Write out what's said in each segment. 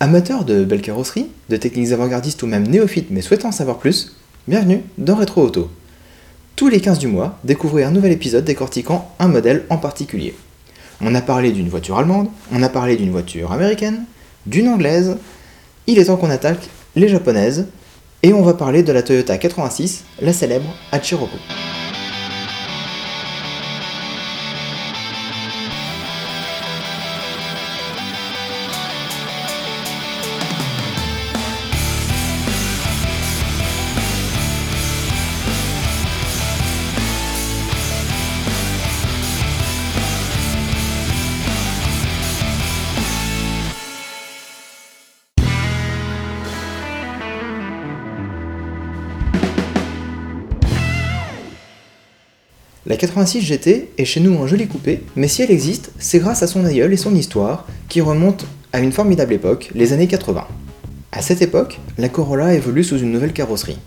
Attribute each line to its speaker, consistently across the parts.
Speaker 1: Amateurs de belles carrosseries, de techniques avant-gardistes ou même néophytes mais souhaitant en savoir plus, bienvenue dans Retro Auto. Tous les 15 du mois, découvrez un nouvel épisode décortiquant un modèle en particulier. On a parlé d'une voiture allemande, on a parlé d'une voiture américaine, d'une anglaise, il est temps qu'on attaque les japonaises, et on va parler de la Toyota 86, la célèbre Hachiroku. La 86 GT est chez nous un joli coupé, mais si elle existe, c'est grâce à son aïeul et son histoire, qui remontent à une formidable époque, les années 80. À cette époque, la Corolla évolue sous une nouvelle carrosserie.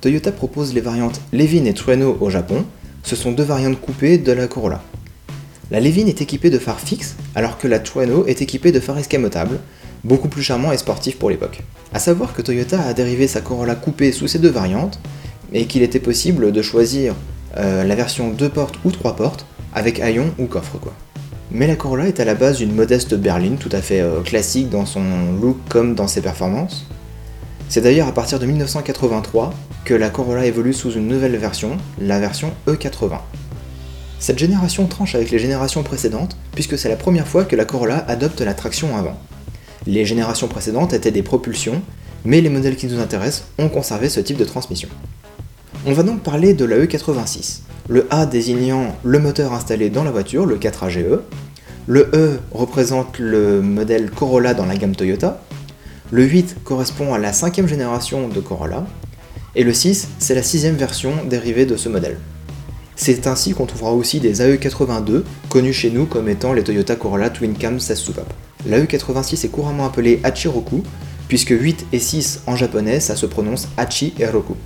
Speaker 1: Toyota propose les variantes Levin et Trueno au Japon, ce sont deux variantes coupées de la Corolla. La Levin est équipée de phares fixes, alors que la Trueno est équipée de phares escamotables, beaucoup plus charmants et sportifs pour l'époque. A savoir que Toyota a dérivé sa Corolla coupée sous ces deux variantes, et qu'il était possible de choisir euh, la version 2 portes ou 3 portes, avec haillon ou coffre quoi. Mais la Corolla est à la base une modeste berline tout à fait euh, classique dans son look comme dans ses performances. C'est d'ailleurs à partir de 1983 que la Corolla évolue sous une nouvelle version, la version E80. Cette génération tranche avec les générations précédentes puisque c'est la première fois que la Corolla adopte la traction avant. Les générations précédentes étaient des propulsions, mais les modèles qui nous intéressent ont conservé ce type de transmission. On va donc parler de la E86, le A désignant le moteur installé dans la voiture, le 4AGE, le E représente le modèle Corolla dans la gamme Toyota, le 8 correspond à la cinquième génération de Corolla, et le 6 c'est la sixième version dérivée de ce modèle. C'est ainsi qu'on trouvera aussi des AE82, connus chez nous comme étant les Toyota Corolla Twin Cam 16 soupapes. La E86 est couramment appelée Hachiroku, puisque 8 et 6 en japonais ça se prononce Hachi et Roku.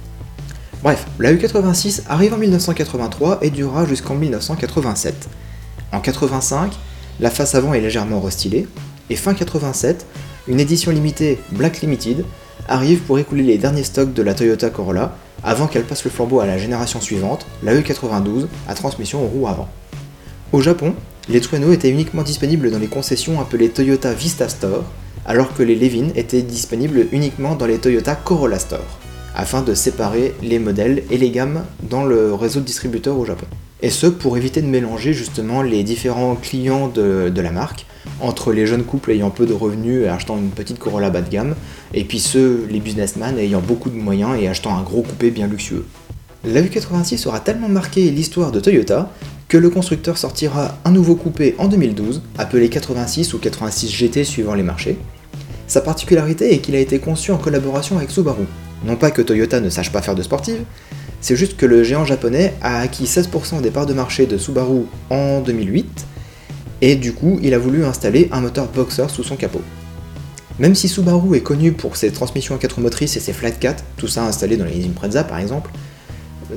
Speaker 1: Bref, la U86 arrive en 1983 et durera jusqu'en 1987. En 85, la face avant est légèrement restylée, et fin 87, une édition limitée Black Limited arrive pour écouler les derniers stocks de la Toyota Corolla avant qu'elle passe le flambeau à la génération suivante, la E92, à transmission aux roues avant. Au Japon, les Trueno étaient uniquement disponibles dans les concessions appelées Toyota Vista Store, alors que les Levin étaient disponibles uniquement dans les Toyota Corolla Store afin de séparer les modèles et les gammes dans le réseau de distributeurs au Japon. Et ce pour éviter de mélanger justement les différents clients de, la marque entre les jeunes couples ayant peu de revenus et achetant une petite Corolla bas de gamme, et puis ceux, les businessmen, ayant beaucoup de moyens et achetant un gros coupé bien luxueux. La U86 aura tellement marqué l'histoire de Toyota que le constructeur sortira un nouveau coupé en 2012, appelé 86 ou 86 GT suivant les marchés. Sa particularité est qu'il a été conçu en collaboration avec Subaru, non pas que Toyota ne sache pas faire de sportive, c'est juste que le géant japonais a acquis 16% des parts de marché de Subaru en 2008, et du coup il a voulu installer un moteur boxer sous son capot. Même si Subaru est connu pour ses transmissions à 4 motrices et ses flat 4, tout ça installé dans les Impreza par exemple,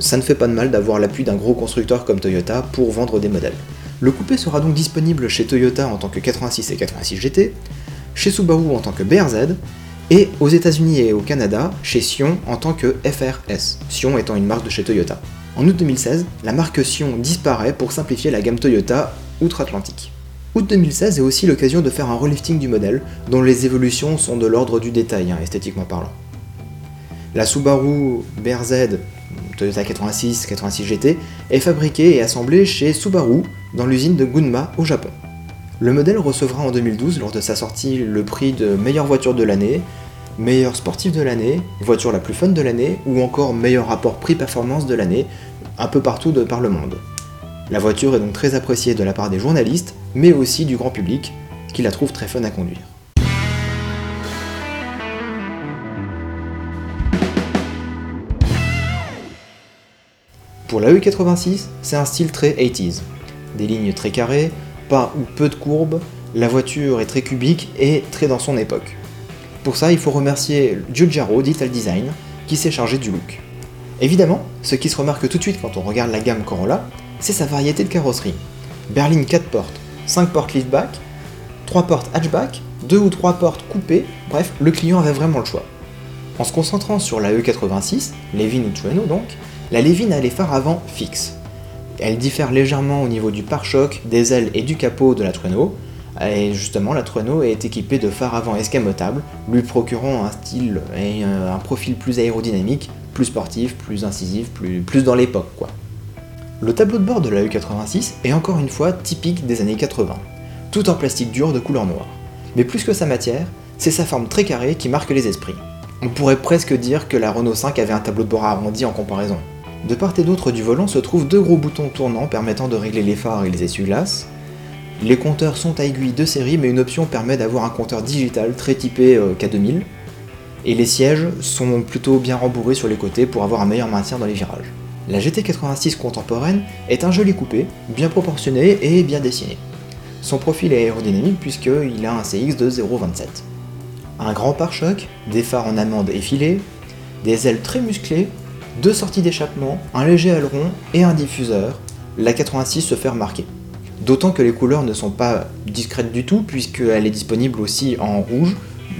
Speaker 1: ça ne fait pas de mal d'avoir l'appui d'un gros constructeur comme Toyota pour vendre des modèles. Le coupé sera donc disponible chez Toyota en tant que 86 et 86 GT, chez Subaru en tant que BRZ, et aux États-Unis et au Canada chez Sion en tant que FRS, Sion étant une marque de chez Toyota. En août 2016, la marque Sion disparaît pour simplifier la gamme Toyota outre-Atlantique. Août 2016 est aussi l'occasion de faire un relifting du modèle, dont les évolutions sont de l'ordre du détail, hein, esthétiquement parlant. La Subaru BRZ Toyota 86, 86 GT est fabriquée et assemblée chez Subaru dans l'usine de Gunma au Japon. Le modèle recevra en 2012, lors de sa sortie, le prix de meilleure voiture de l'année, meilleur sportif de l'année, voiture la plus fun de l'année, ou encore meilleur rapport prix-performance de l'année, un peu partout de par le monde. La voiture est donc très appréciée de la part des journalistes, mais aussi du grand public, qui la trouve très fun à conduire. Pour la E86, c'est un style très 80s. Des lignes très carrées, pas ou peu de courbes, la voiture est très cubique et très dans son époque. Pour ça, il faut remercier Giugiaro d'Ital Design qui s'est chargé du look. Évidemment, ce qui se remarque tout de suite quand on regarde la gamme Corolla, c'est sa variété de carrosserie. Berline 4 portes, 5 portes liftback, 3 portes hatchback, 2 ou 3 portes coupées Bref, le client avait vraiment le choix. En se concentrant sur la E86, Levin ou Trueno donc, la Levin a les phares avant fixes. Elle diffère légèrement au niveau du pare-choc, des ailes et du capot de la Trueno, et justement la Trueno est équipée de phares avant escamotables, lui procurant un style et un profil plus aérodynamique, plus sportif, plus incisif, plus, dans l'époque. Le tableau de bord de la E86 est encore une fois typique des années 80, tout en plastique dur de couleur noire. Mais plus que sa matière, c'est sa forme très carrée qui marque les esprits. On pourrait presque dire que la Renault 5 avait un tableau de bord arrondi en comparaison. De part et d'autre du volant se trouvent deux gros boutons tournants permettant de régler les phares et les essuie-glaces. Les compteurs sont à aiguille de série, mais une option permet d'avoir un compteur digital très typé euh, K2000. Et les sièges sont plutôt bien rembourrés sur les côtés pour avoir un meilleur maintien dans les virages. La GT86 contemporaine est un joli coupé, bien proportionné et bien dessiné. Son profil est aérodynamique puisqu'il a un CX de 0,27. Un grand pare-choc, des phares en amande effilés, des ailes très musclées, deux sorties d'échappement, un léger aileron et un diffuseur, la 86 se fait remarquer. D'autant que les couleurs ne sont pas discrètes du tout puisqu'elle est disponible aussi en rouge,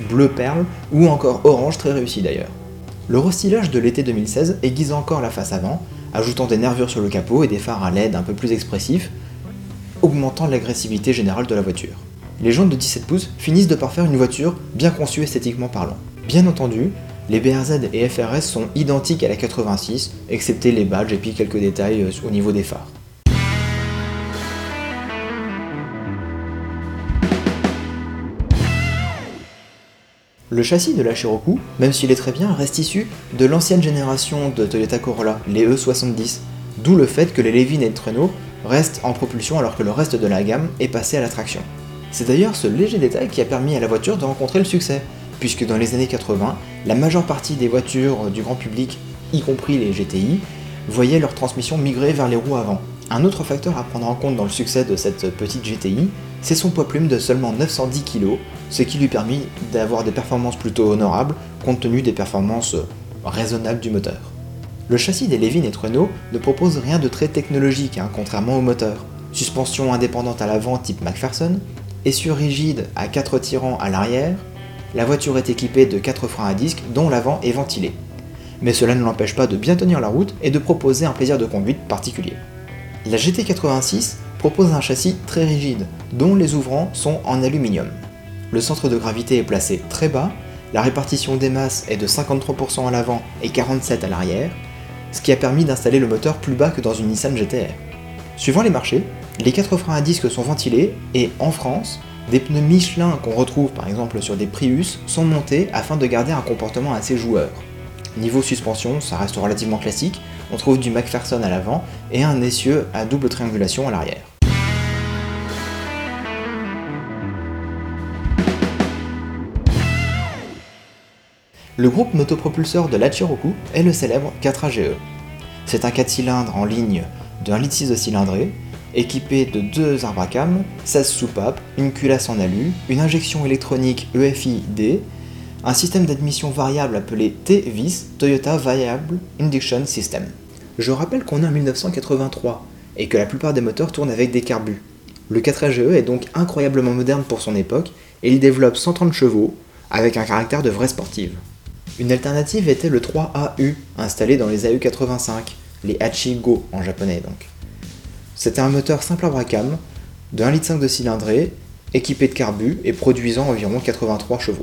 Speaker 1: bleu perle ou encore orange très réussi d'ailleurs. Le restylage de l'été 2016 aiguise encore la face avant, ajoutant des nervures sur le capot et des phares à LED un peu plus expressifs, augmentant l'agressivité générale de la voiture. Les jantes de 17 pouces finissent de parfaire une voiture bien conçue esthétiquement parlant. Bien entendu, les BRZ et FRS sont identiques à la 86, excepté les badges et puis quelques détails euh, au niveau des phares. Le châssis de la Cherokee, même s'il est très bien, reste issu de l'ancienne génération de Toyota Corolla, les E70, d'où le fait que les Levin et Treno restent en propulsion alors que le reste de la gamme est passé à la traction. C'est d'ailleurs ce léger détail qui a permis à la voiture de rencontrer le succès, puisque dans les années 80, la majeure partie des voitures du grand public, y compris les GTI, voyaient leur transmission migrer vers les roues avant. Un autre facteur à prendre en compte dans le succès de cette petite GTI, c'est son poids plume de seulement 910 kg, ce qui lui permet d'avoir des performances plutôt honorables compte tenu des performances raisonnables du moteur. Le châssis des Levin et Trueno ne propose rien de très technologique, hein, contrairement au moteur. Suspension indépendante à l'avant type McPherson, essieu rigide à 4 tirants à l'arrière, la voiture est équipée de 4 freins à disque dont l'avant est ventilé. Mais cela ne l'empêche pas de bien tenir la route et de proposer un plaisir de conduite particulier. La GT86 propose un châssis très rigide, dont les ouvrants sont en aluminium. Le centre de gravité est placé très bas, la répartition des masses est de 53% à l'avant et 47% à l'arrière, ce qui a permis d'installer le moteur plus bas que dans une Nissan GTR. Suivant les marchés, les 4 freins à disque sont ventilés et en France, des pneus Michelin qu'on retrouve par exemple sur des Prius sont montés afin de garder un comportement assez joueur. Niveau suspension, ça reste relativement classique, on trouve du McPherson à l'avant et un essieu à double triangulation à l'arrière. Le groupe motopropulseur de la Cherokee est le célèbre 4AGE. C'est un 4 cylindres en ligne de 1,6 litre de cylindrée, équipé de deux arbres à cam, 16 soupapes, une culasse en alu, une injection électronique EFI-D, un système d'admission variable appelé T-VIS, Toyota Variable Induction System. Je rappelle qu'on est en 1983 et que la plupart des moteurs tournent avec des carbus. Le 4AGE est donc incroyablement moderne pour son époque et il développe 130 chevaux avec un caractère de vraie sportive. Une alternative était le 3AU, installé dans les AU85, les Hachi Go en japonais donc. C'était un moteur simple à bracam, de 1,5 litre de cylindrée, équipé de carbu et produisant environ 83 chevaux.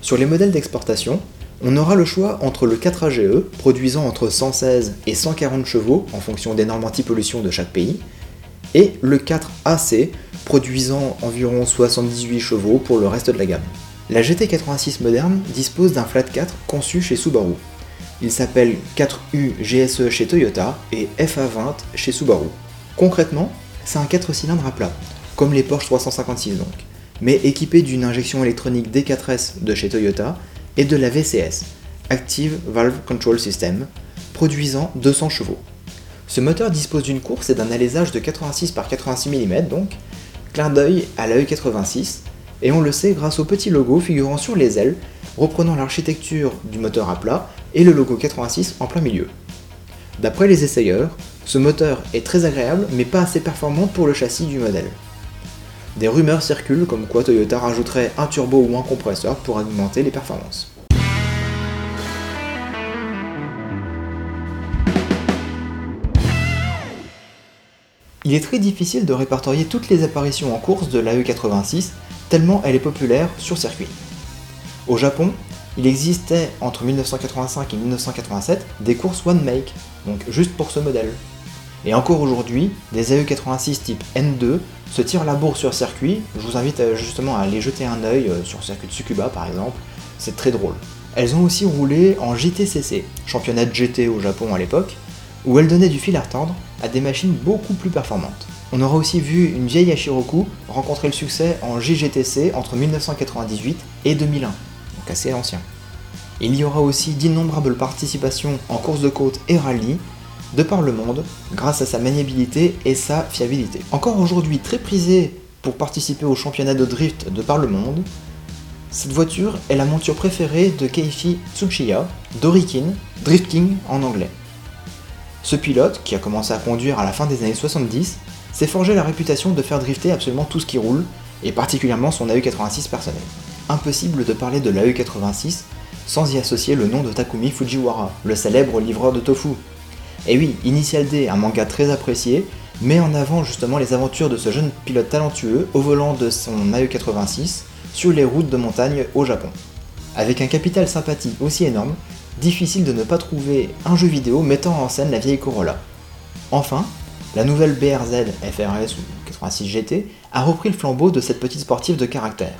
Speaker 1: Sur les modèles d'exportation, on aura le choix entre le 4AGE, produisant entre 116 et 140 chevaux en fonction des normes anti-pollution de chaque pays, et le 4AC, produisant environ 78 chevaux pour le reste de la gamme. La GT86 moderne dispose d'un flat 4 conçu chez Subaru. Il s'appelle 4U GSE chez Toyota et FA20 chez Subaru. Concrètement, c'est un 4 cylindres à plat, comme les Porsche 356 donc, mais équipé d'une injection électronique D4S de chez Toyota et de la VCS, Active Valve Control System, produisant 200 chevaux. Ce moteur dispose d'une course et d'un alésage de 86 par 86 mm donc, clin d'œil à la E86 et on le sait grâce au petit logo figurant sur les ailes, reprenant l'architecture du moteur à plat et le logo 86 en plein milieu. D'après les essayeurs, ce moteur est très agréable mais pas assez performant pour le châssis du modèle. des rumeurs circulent comme quoi Toyota rajouterait un turbo ou un compresseur pour augmenter les performances. Il est très difficile de répertorier toutes les apparitions en course de la E86, tellement elle est populaire sur circuit. Au Japon, il existait entre 1985 et 1987 des courses One Make, donc juste pour ce modèle. Et encore aujourd'hui, des AE86 type N2 se tirent la bourre sur circuit, je vous invite justement à aller jeter un œil euh, sur le circuit de Tsukuba par exemple, c'est très drôle. Elles ont aussi roulé en JTCC, championnat de GT au Japon à l'époque, où elles donnaient du fil à retordre à des machines beaucoup plus performantes. On aura aussi vu une vieille Ashiroku rencontrer le succès en JGTC entre 1998 et 2001, donc assez ancien. Il y aura aussi d'innombrables participations en course de côte et rallye, de par le monde, grâce à sa maniabilité et sa fiabilité. Encore aujourd'hui très prisée pour participer au championnat de drift de par le monde, cette voiture est la monture préférée de Keiichi Tsuchiya, Dorikin, Drift King en anglais. Ce pilote, qui a commencé à conduire à la fin des années 70, s'est forgé la réputation de faire drifter absolument tout ce qui roule, et particulièrement son AE86 personnel. Impossible de parler de l'AE86 sans y associer le nom de Takumi Fujiwara, le célèbre livreur de tofu. Et oui, Initial D, un manga très apprécié, met en avant justement les aventures de ce jeune pilote talentueux au volant de son AE86 sur les routes de montagne au Japon. Avec un capital sympathie aussi énorme, difficile de ne pas trouver un jeu vidéo mettant en scène la vieille Corolla. Enfin, la nouvelle BRZ FRS ou 86 GT a repris le flambeau de cette petite sportive de caractère.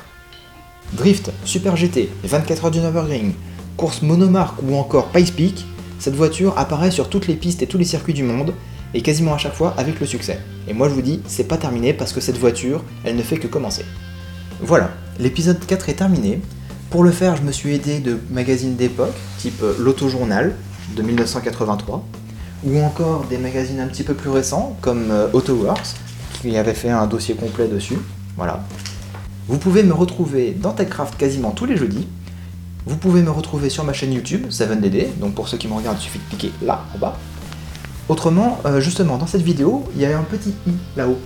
Speaker 1: Drift, Super GT, 24 heures du Nürburgring, course monomarque ou encore Pice Peak, cette voiture apparaît sur toutes les pistes et tous les circuits du monde, et quasiment à chaque fois avec le succès. Et moi je vous dis, c'est pas terminé parce que cette voiture, elle ne fait que commencer. Voilà, l'épisode 4 est terminé. Pour le faire, je me suis aidé de magazines d'époque, type L'Autojournal de 1983, ou encore des magazines un petit peu plus récents, comme euh, AutoWorks, qui avait fait un dossier complet dessus. Voilà. Vous pouvez me retrouver dans TechCraft quasiment tous les jeudis. Vous pouvez me retrouver sur ma chaîne YouTube, 7DD, donc pour ceux qui me regardent, il suffit de cliquer là, en bas. Autrement, euh, justement, dans cette vidéo, il y a un petit i là-haut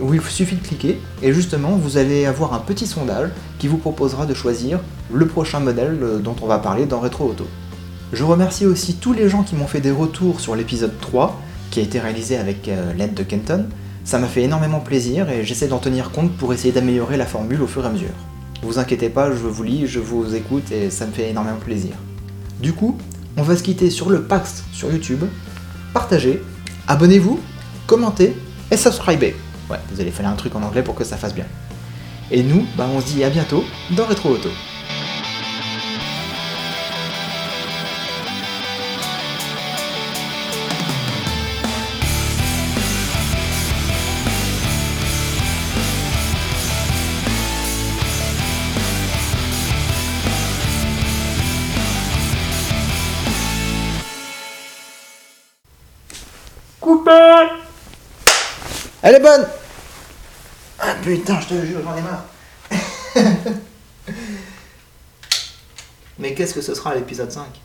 Speaker 1: où il suffit de cliquer et justement vous allez avoir un petit sondage qui vous proposera de choisir le prochain modèle euh, dont on va parler dans Retro Auto. Je remercie aussi tous les gens qui m'ont fait des retours sur l'épisode 3 qui a été réalisé avec euh, l'aide de Kenton. Ça m'a fait énormément plaisir et j'essaie d'en tenir compte pour essayer d'améliorer la formule au fur et à mesure. Vous inquiétez pas, je vous lis, je vous écoute et ça me fait énormément plaisir. Du coup, on va se quitter sur le Pax sur YouTube. Partagez, abonnez-vous, commentez et subscribez. Ouais, vous allez faire un truc en anglais pour que ça fasse bien. Et nous, bah, on se dit à bientôt dans Retro Auto. Elle est bonne Ah putain, je te jure, j'en ai marre. Mais qu'est-ce que ce sera à l'épisode 5